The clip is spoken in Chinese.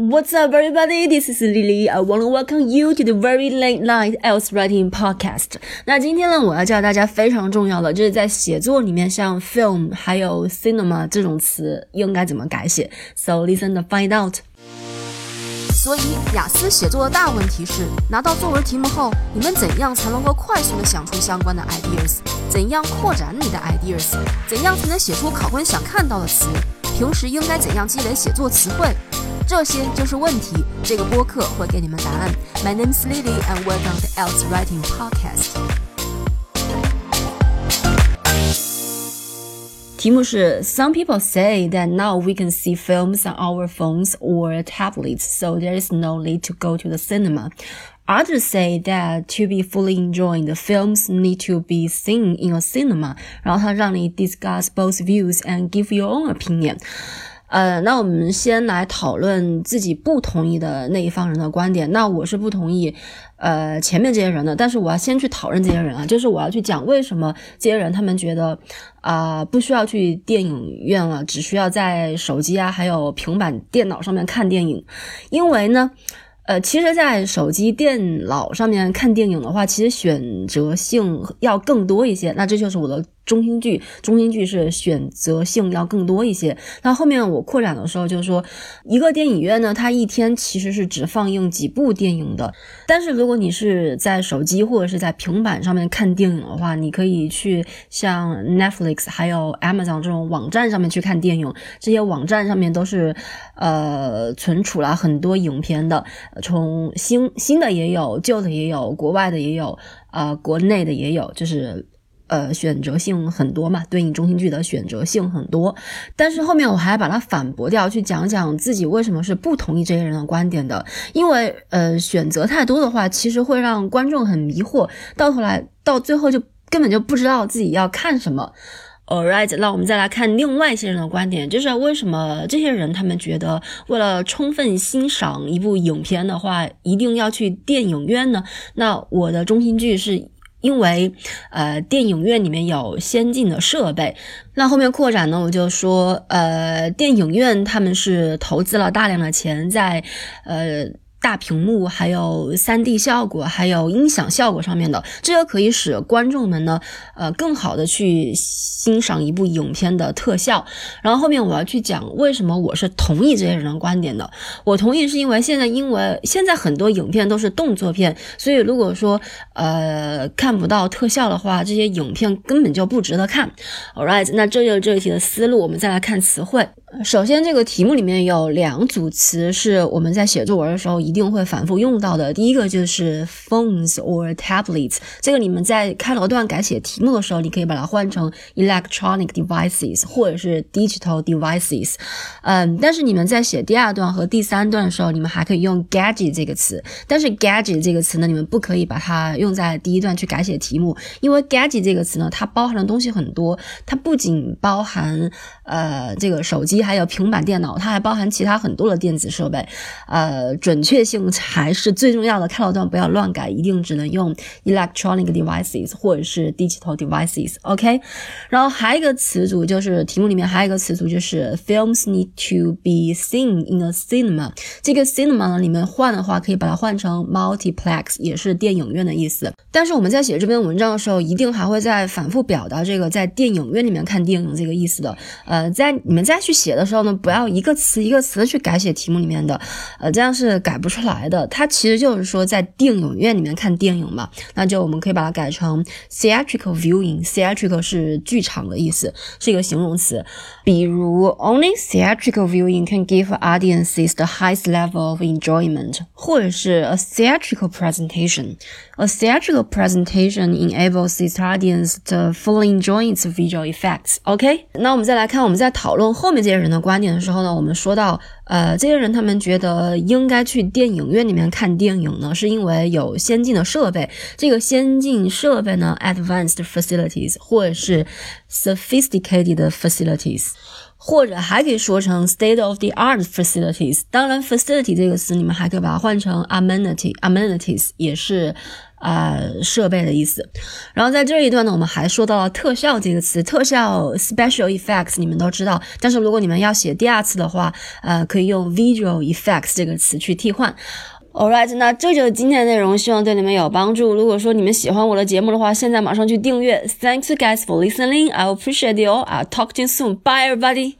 What's up, everybody? This is Lily. I want to welcome you to the very late night else writing podcast. 那今天呢，我要教大家非常重要的，就是在写作里面，像 film 还有 cinema 这种词应该怎么改写。So listen and find out. 所以，雅思写作的大问题是，拿到作文题目后，你们怎样才能够快速的想出相关的 ideas？怎样扩展你的 ideas？怎样才能写出考官想看到的词？平时应该怎样积累写作词汇？这些就是问题。这个播客会给你们答案。My name is Lily and welcome to Else Writing Podcast。题目是 Some people say that now we can see films on our phones or tablets, so there is no need to go to the cinema. Others say that to be fully enjoying the films need to be seen in a cinema. 然后他让你 discuss both views and give your own opinion. 呃，那我们先来讨论自己不同意的那一方人的观点。那我是不同意，呃，前面这些人的。但是我要先去讨论这些人啊，就是我要去讲为什么这些人他们觉得啊，不需要去电影院了，只需要在手机啊，还有平板电脑上面看电影。因为呢，呃，其实，在手机、电脑上面看电影的话，其实选择性要更多一些。那这就是我的。中心句，中心句是选择性要更多一些。那后面我扩展的时候就是说，一个电影院呢，它一天其实是只放映几部电影的。但是如果你是在手机或者是在平板上面看电影的话，你可以去像 Netflix 还有 Amazon 这种网站上面去看电影。这些网站上面都是呃存储了很多影片的，从新新的也有，旧的也有，国外的也有，呃，国内的也有，就是。呃，选择性很多嘛，对应中心句的选择性很多。但是后面我还把它反驳掉，去讲讲自己为什么是不同意这些人的观点的。因为呃，选择太多的话，其实会让观众很迷惑，到头来到最后就根本就不知道自己要看什么。Alright，那我们再来看另外一些人的观点，就是为什么这些人他们觉得为了充分欣赏一部影片的话，一定要去电影院呢？那我的中心句是。因为，呃，电影院里面有先进的设备，那后面扩展呢，我就说，呃，电影院他们是投资了大量的钱在，呃。大屏幕，还有三 D 效果，还有音响效果上面的，这个可以使观众们呢，呃，更好的去欣赏一部影片的特效。然后后面我要去讲为什么我是同意这些人的观点的。我同意是因为现在因为现在很多影片都是动作片，所以如果说呃看不到特效的话，这些影片根本就不值得看。All right，那这就是这一题的思路。我们再来看词汇。首先，这个题目里面有两组词是我们在写作文的时候一定会反复用到的。第一个就是 phones or tablets，这个你们在开头段改写题目的时候，你可以把它换成 electronic devices 或者是 digital devices。嗯，但是你们在写第二段和第三段的时候，你们还可以用 gadget 这个词。但是 gadget 这个词呢，你们不可以把它用在第一段去改写题目，因为 gadget 这个词呢，它包含的东西很多，它不仅包含呃这个手机。还有平板电脑，它还包含其他很多的电子设备，呃，准确性才是最重要的。开头段不要乱改，一定只能用 electronic devices 或者是 digital devices。OK，然后还有一个词组就是题目里面还有一个词组就是 films need to be seen in a cinema。这个 cinema 呢里面换的话，可以把它换成 multiplex，也是电影院的意思。但是我们在写这篇文章的时候，一定还会再反复表达这个在电影院里面看电影这个意思的。呃，在你们再去写。的时候呢，不要一个词一个词去改写题目里面的，呃，这样是改不出来的。它其实就是说在电影院里面看电影嘛，那就我们可以把它改成 theatrical viewing。theatrical 是剧场的意思，是一个形容词。比如 only theatrical viewing can give audiences the highest level of enjoyment，或者是 a theatrical presentation。a theatrical presentation enables its audience to fully enjoy its visual effects。OK，那我们再来看，我们在讨论后面这些。人的观点的时候呢，我们说到，呃，这些人他们觉得应该去电影院里面看电影呢，是因为有先进的设备。这个先进设备呢，advanced facilities，或者是 sophisticated facilities。或者还可以说成 state of the art facilities。当然，facility 这个词你们还可以把它换成 amenity，amenities 也是。呃，设备的意思。然后在这一段呢，我们还说到了特效这个词，特效 special effects 你们都知道。但是如果你们要写第二次的话，呃，可以用 visual effects 这个词去替换。All right，那这就是今天的内容，希望对你们有帮助。如果说你们喜欢我的节目的话，现在马上去订阅。Thanks guys for listening. I appreciate you. I'll talk to you soon. Bye everybody.